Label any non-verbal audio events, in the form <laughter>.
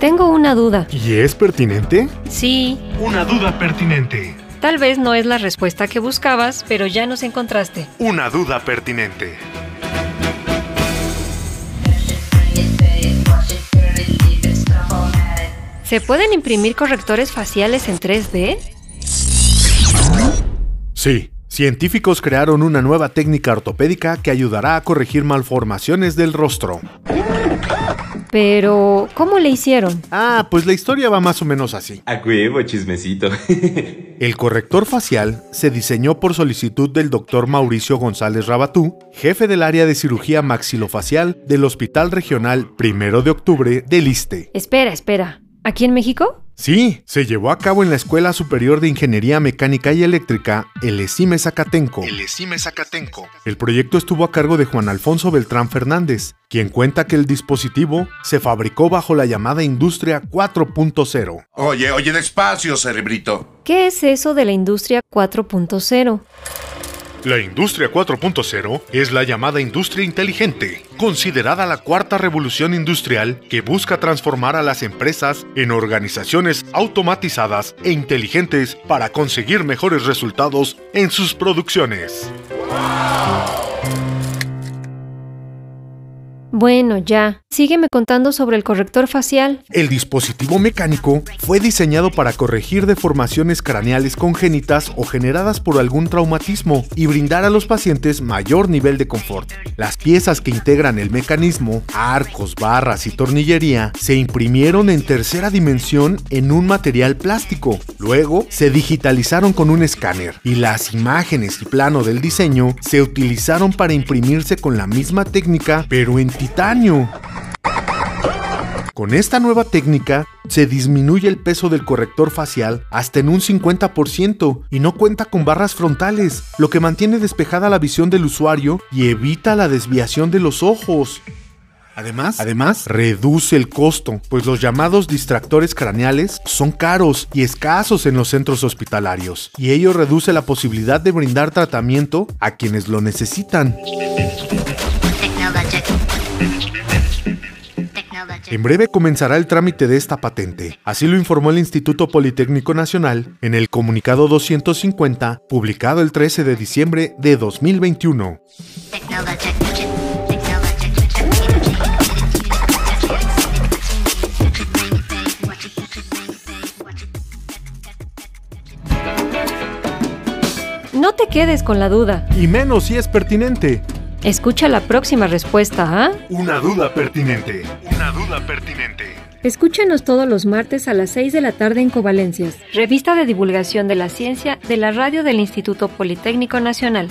Tengo una duda. ¿Y es pertinente? Sí, Una duda pertinente. tal vez no es la respuesta que buscabas, pero ya nos encontraste. Una duda pertinente. ¿Se pueden imprimir correctores faciales en 3D? Sí, científicos crearon una nueva técnica ortopédica que ayudará a corregir malformaciones del rostro. Pero, ¿cómo le hicieron? Ah, pues la historia va más o menos así. A huevo, chismecito. <laughs> El corrector facial se diseñó por solicitud del doctor Mauricio González Rabatú, jefe del área de cirugía maxilofacial del Hospital Regional 1 de Octubre del ISTE. Espera, espera. ¿Aquí en México? Sí, se llevó a cabo en la Escuela Superior de Ingeniería Mecánica y Eléctrica, el ESIME Zacatenco. El ESIME Zacatenco. El proyecto estuvo a cargo de Juan Alfonso Beltrán Fernández, quien cuenta que el dispositivo se fabricó bajo la llamada Industria 4.0. Oye, oye, despacio, cerebrito. ¿Qué es eso de la industria 4.0? La industria 4.0 es la llamada industria inteligente, considerada la cuarta revolución industrial que busca transformar a las empresas en organizaciones automatizadas e inteligentes para conseguir mejores resultados en sus producciones. Bueno, ya. Sígueme contando sobre el corrector facial. El dispositivo mecánico fue diseñado para corregir deformaciones craneales congénitas o generadas por algún traumatismo y brindar a los pacientes mayor nivel de confort. Las piezas que integran el mecanismo, arcos, barras y tornillería, se imprimieron en tercera dimensión en un material plástico. Luego se digitalizaron con un escáner y las imágenes y plano del diseño se utilizaron para imprimirse con la misma técnica pero en Con esta nueva técnica, se disminuye el peso del corrector facial hasta en un 50% y no cuenta con barras frontales, lo que mantiene despejada la visión del usuario y evita la desviación de los ojos. Además, además, reduce el costo, pues los llamados distractores craneales son caros y escasos en los centros hospitalarios, y ello reduce la posibilidad de brindar tratamiento a quienes lo necesitan. En breve comenzará el trámite de esta patente, así lo informó el Instituto Politécnico Nacional en el comunicado 250 publicado el 13 de diciembre de 2021. No te quedes con la duda. Y menos si es pertinente. Escucha la próxima respuesta, ¿ah? Una duda pertinente. Una duda pertinente. Escúchanos todos los martes a las 6 de la tarde en Covalencias, revista de divulgación de la ciencia de la radio del Instituto Politécnico Nacional.